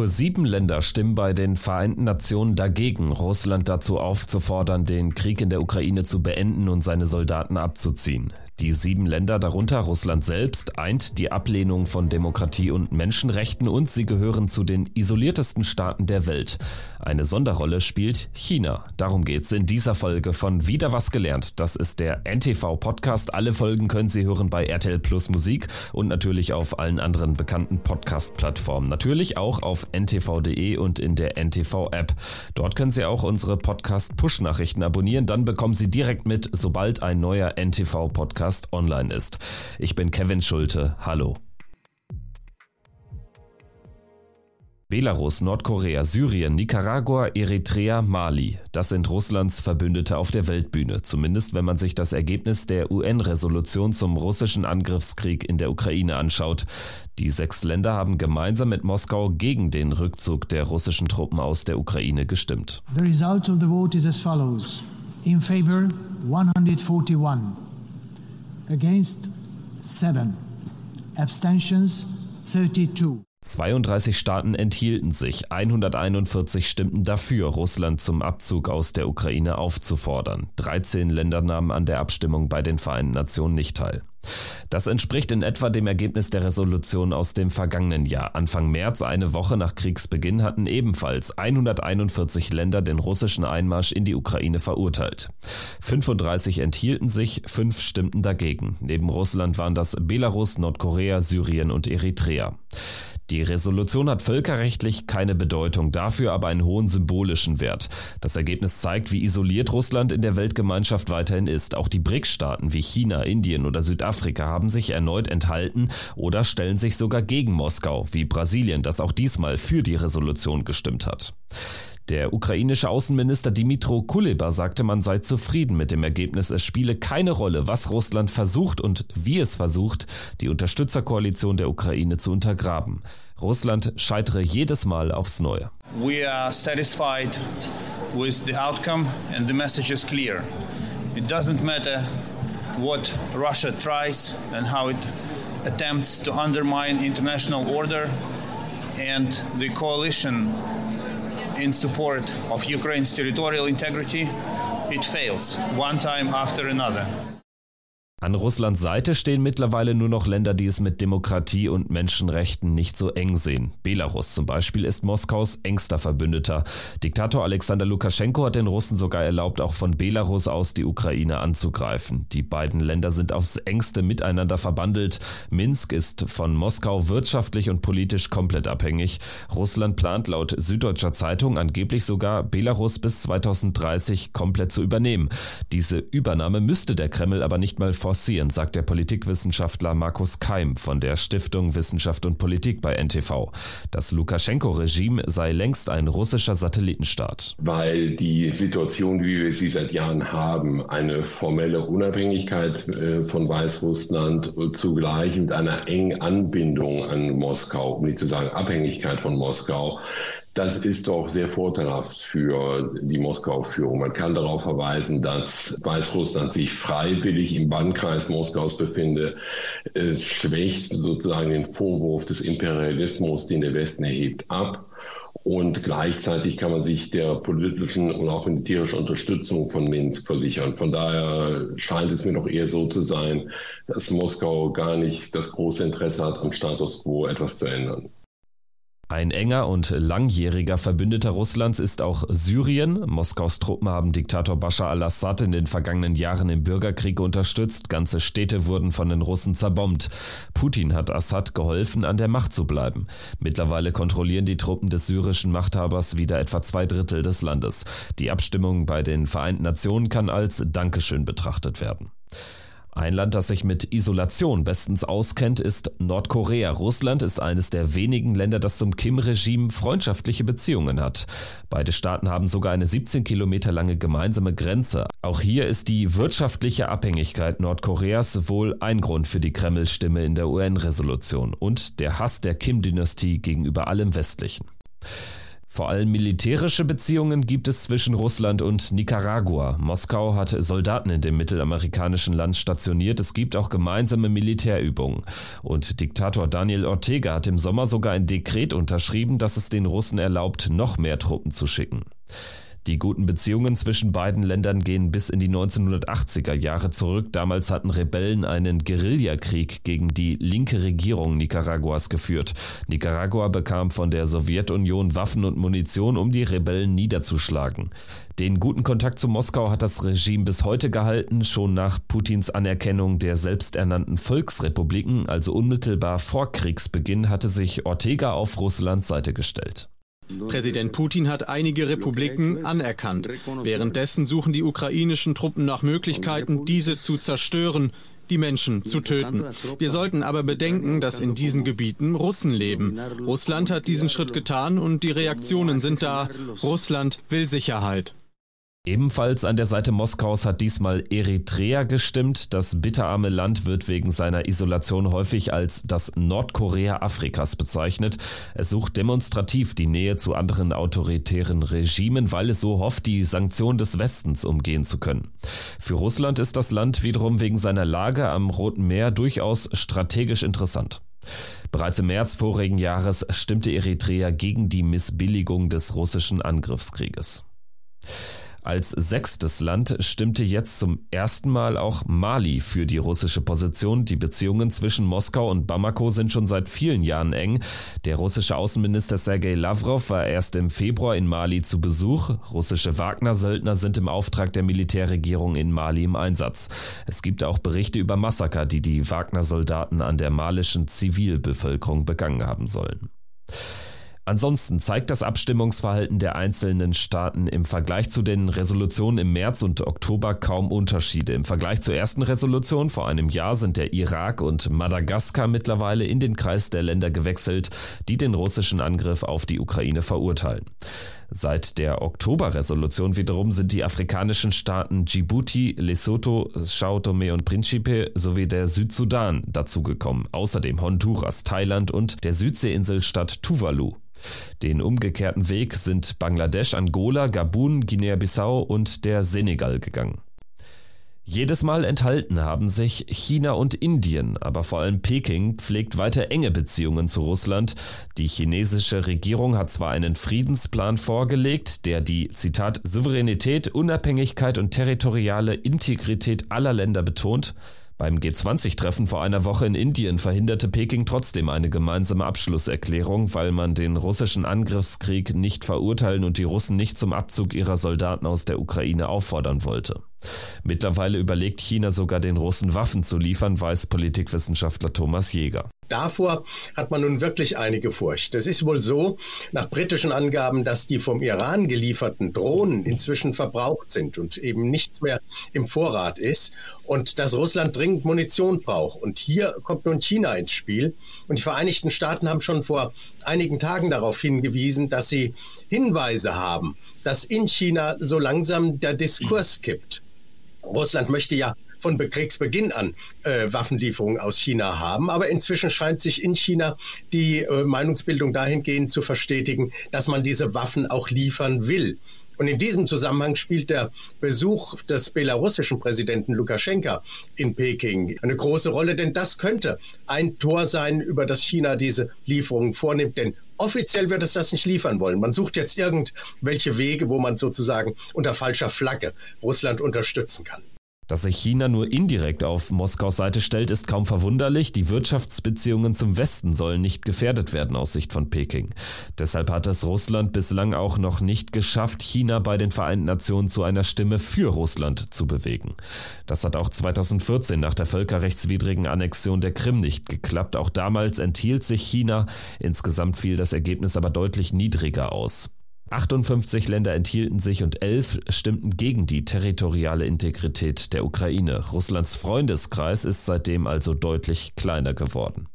Nur sieben Länder stimmen bei den Vereinten Nationen dagegen, Russland dazu aufzufordern, den Krieg in der Ukraine zu beenden und seine Soldaten abzuziehen. Die sieben Länder, darunter Russland selbst, eint die Ablehnung von Demokratie und Menschenrechten und sie gehören zu den isoliertesten Staaten der Welt. Eine Sonderrolle spielt China. Darum geht's in dieser Folge von Wieder was gelernt. Das ist der NTV Podcast. Alle Folgen können Sie hören bei RTL Plus Musik und natürlich auf allen anderen bekannten Podcast-Plattformen. Natürlich auch auf ntv.de und in der NTV App. Dort können Sie auch unsere Podcast Push-Nachrichten abonnieren. Dann bekommen Sie direkt mit, sobald ein neuer NTV Podcast Podcast online ist. Ich bin Kevin Schulte. Hallo. Belarus, Nordkorea, Syrien, Nicaragua, Eritrea, Mali. Das sind Russlands Verbündete auf der Weltbühne, zumindest wenn man sich das Ergebnis der UN-Resolution zum russischen Angriffskrieg in der Ukraine anschaut. Die sechs Länder haben gemeinsam mit Moskau gegen den Rückzug der russischen Truppen aus der Ukraine gestimmt. The result of the vote is as follows. In favor 141 against 7. Abstentions 32. 32 Staaten enthielten sich, 141 stimmten dafür, Russland zum Abzug aus der Ukraine aufzufordern. 13 Länder nahmen an der Abstimmung bei den Vereinten Nationen nicht teil. Das entspricht in etwa dem Ergebnis der Resolution aus dem vergangenen Jahr. Anfang März, eine Woche nach Kriegsbeginn, hatten ebenfalls 141 Länder den russischen Einmarsch in die Ukraine verurteilt. 35 enthielten sich, fünf stimmten dagegen. Neben Russland waren das Belarus, Nordkorea, Syrien und Eritrea. Die Resolution hat völkerrechtlich keine Bedeutung, dafür aber einen hohen symbolischen Wert. Das Ergebnis zeigt, wie isoliert Russland in der Weltgemeinschaft weiterhin ist. Auch die BRICS-Staaten wie China, Indien oder Südafrika haben sich erneut enthalten oder stellen sich sogar gegen Moskau, wie Brasilien, das auch diesmal für die Resolution gestimmt hat. Der ukrainische Außenminister Dimitro Kuleba sagte, man sei zufrieden mit dem Ergebnis. Es spiele keine Rolle, was Russland versucht und wie es versucht, die Unterstützerkoalition der Ukraine zu untergraben. Russland scheitere jedes Mal aufs Neue. We are satisfied with the outcome and the message is clear. It doesn't matter what Russia tries and how it attempts to undermine international order and the coalition in support of Ukraine's territorial integrity, it fails one time after another. An Russlands Seite stehen mittlerweile nur noch Länder, die es mit Demokratie und Menschenrechten nicht so eng sehen. Belarus zum Beispiel ist Moskaus engster Verbündeter. Diktator Alexander Lukaschenko hat den Russen sogar erlaubt, auch von Belarus aus die Ukraine anzugreifen. Die beiden Länder sind aufs engste miteinander verbandelt. Minsk ist von Moskau wirtschaftlich und politisch komplett abhängig. Russland plant laut Süddeutscher Zeitung angeblich sogar, Belarus bis 2030 komplett zu übernehmen. Diese Übernahme müsste der Kreml aber nicht mal vor forcieren, sagt der Politikwissenschaftler Markus Keim von der Stiftung Wissenschaft und Politik bei NTV. Das Lukaschenko-Regime sei längst ein russischer Satellitenstaat. Weil die Situation, wie wir sie seit Jahren haben, eine formelle Unabhängigkeit äh, von Weißrussland zugleich mit einer engen Anbindung an Moskau, um nicht zu sagen Abhängigkeit von Moskau, das ist doch sehr vorteilhaft für die Moskau-Führung. Man kann darauf verweisen, dass Weißrussland sich freiwillig im Bannkreis Moskaus befindet. Es schwächt sozusagen den Vorwurf des Imperialismus, den der Westen erhebt, ab. Und gleichzeitig kann man sich der politischen und auch militärischen Unterstützung von Minsk versichern. Von daher scheint es mir doch eher so zu sein, dass Moskau gar nicht das große Interesse hat, am Status quo etwas zu ändern. Ein enger und langjähriger Verbündeter Russlands ist auch Syrien. Moskaus Truppen haben Diktator Bashar al-Assad in den vergangenen Jahren im Bürgerkrieg unterstützt. Ganze Städte wurden von den Russen zerbombt. Putin hat Assad geholfen, an der Macht zu bleiben. Mittlerweile kontrollieren die Truppen des syrischen Machthabers wieder etwa zwei Drittel des Landes. Die Abstimmung bei den Vereinten Nationen kann als Dankeschön betrachtet werden. Ein Land, das sich mit Isolation bestens auskennt, ist Nordkorea. Russland ist eines der wenigen Länder, das zum Kim-Regime freundschaftliche Beziehungen hat. Beide Staaten haben sogar eine 17 Kilometer lange gemeinsame Grenze. Auch hier ist die wirtschaftliche Abhängigkeit Nordkoreas wohl ein Grund für die Kreml-Stimme in der UN-Resolution und der Hass der Kim-Dynastie gegenüber allem Westlichen. Vor allem militärische Beziehungen gibt es zwischen Russland und Nicaragua. Moskau hat Soldaten in dem mittelamerikanischen Land stationiert. Es gibt auch gemeinsame Militärübungen. Und Diktator Daniel Ortega hat im Sommer sogar ein Dekret unterschrieben, das es den Russen erlaubt, noch mehr Truppen zu schicken. Die guten Beziehungen zwischen beiden Ländern gehen bis in die 1980er Jahre zurück. Damals hatten Rebellen einen Guerillakrieg gegen die linke Regierung Nicaraguas geführt. Nicaragua bekam von der Sowjetunion Waffen und Munition, um die Rebellen niederzuschlagen. Den guten Kontakt zu Moskau hat das Regime bis heute gehalten, schon nach Putins Anerkennung der selbsternannten Volksrepubliken, also unmittelbar vor Kriegsbeginn, hatte sich Ortega auf Russlands Seite gestellt. Präsident Putin hat einige Republiken anerkannt. Währenddessen suchen die ukrainischen Truppen nach Möglichkeiten, diese zu zerstören, die Menschen zu töten. Wir sollten aber bedenken, dass in diesen Gebieten Russen leben. Russland hat diesen Schritt getan und die Reaktionen sind da. Russland will Sicherheit. Ebenfalls an der Seite Moskaus hat diesmal Eritrea gestimmt. Das bitterarme Land wird wegen seiner Isolation häufig als das Nordkorea Afrikas bezeichnet. Es sucht demonstrativ die Nähe zu anderen autoritären Regimen, weil es so hofft, die Sanktionen des Westens umgehen zu können. Für Russland ist das Land wiederum wegen seiner Lage am Roten Meer durchaus strategisch interessant. Bereits im März vorigen Jahres stimmte Eritrea gegen die Missbilligung des russischen Angriffskrieges. Als sechstes Land stimmte jetzt zum ersten Mal auch Mali für die russische Position. Die Beziehungen zwischen Moskau und Bamako sind schon seit vielen Jahren eng. Der russische Außenminister Sergei Lavrov war erst im Februar in Mali zu Besuch. Russische Wagner-Söldner sind im Auftrag der Militärregierung in Mali im Einsatz. Es gibt auch Berichte über Massaker, die die Wagner-Soldaten an der malischen Zivilbevölkerung begangen haben sollen. Ansonsten zeigt das Abstimmungsverhalten der einzelnen Staaten im Vergleich zu den Resolutionen im März und Oktober kaum Unterschiede. Im Vergleich zur ersten Resolution vor einem Jahr sind der Irak und Madagaskar mittlerweile in den Kreis der Länder gewechselt, die den russischen Angriff auf die Ukraine verurteilen. Seit der Oktober-Resolution wiederum sind die afrikanischen Staaten Djibouti, Lesotho, Sao Tome und Principe sowie der Südsudan dazugekommen. Außerdem Honduras, Thailand und der Südseeinselstaat Tuvalu. Den umgekehrten Weg sind Bangladesch, Angola, Gabun, Guinea-Bissau und der Senegal gegangen. Jedes Mal enthalten haben sich China und Indien, aber vor allem Peking pflegt weiter enge Beziehungen zu Russland. Die chinesische Regierung hat zwar einen Friedensplan vorgelegt, der die Zitat Souveränität, Unabhängigkeit und territoriale Integrität aller Länder betont, beim G20-Treffen vor einer Woche in Indien verhinderte Peking trotzdem eine gemeinsame Abschlusserklärung, weil man den russischen Angriffskrieg nicht verurteilen und die Russen nicht zum Abzug ihrer Soldaten aus der Ukraine auffordern wollte. Mittlerweile überlegt China sogar den Russen Waffen zu liefern, weiß Politikwissenschaftler Thomas Jäger. Davor hat man nun wirklich einige Furcht. Es ist wohl so, nach britischen Angaben, dass die vom Iran gelieferten Drohnen inzwischen verbraucht sind und eben nichts mehr im Vorrat ist und dass Russland dringend Munition braucht. Und hier kommt nun China ins Spiel. Und die Vereinigten Staaten haben schon vor einigen Tagen darauf hingewiesen, dass sie Hinweise haben, dass in China so langsam der Diskurs kippt. Russland möchte ja von Kriegsbeginn an äh, Waffenlieferungen aus China haben. Aber inzwischen scheint sich in China die äh, Meinungsbildung dahingehend zu verstetigen, dass man diese Waffen auch liefern will. Und in diesem Zusammenhang spielt der Besuch des belarussischen Präsidenten Lukaschenka in Peking eine große Rolle, denn das könnte ein Tor sein, über das China diese Lieferungen vornimmt. Denn offiziell wird es das nicht liefern wollen. Man sucht jetzt irgendwelche Wege, wo man sozusagen unter falscher Flagge Russland unterstützen kann. Dass sich China nur indirekt auf Moskaus Seite stellt, ist kaum verwunderlich. Die Wirtschaftsbeziehungen zum Westen sollen nicht gefährdet werden aus Sicht von Peking. Deshalb hat es Russland bislang auch noch nicht geschafft, China bei den Vereinten Nationen zu einer Stimme für Russland zu bewegen. Das hat auch 2014 nach der völkerrechtswidrigen Annexion der Krim nicht geklappt. Auch damals enthielt sich China. Insgesamt fiel das Ergebnis aber deutlich niedriger aus. 58 Länder enthielten sich und 11 stimmten gegen die territoriale Integrität der Ukraine. Russlands Freundeskreis ist seitdem also deutlich kleiner geworden.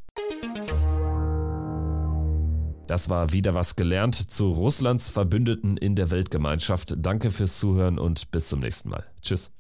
Das war wieder was gelernt zu Russlands Verbündeten in der Weltgemeinschaft. Danke fürs Zuhören und bis zum nächsten Mal. Tschüss.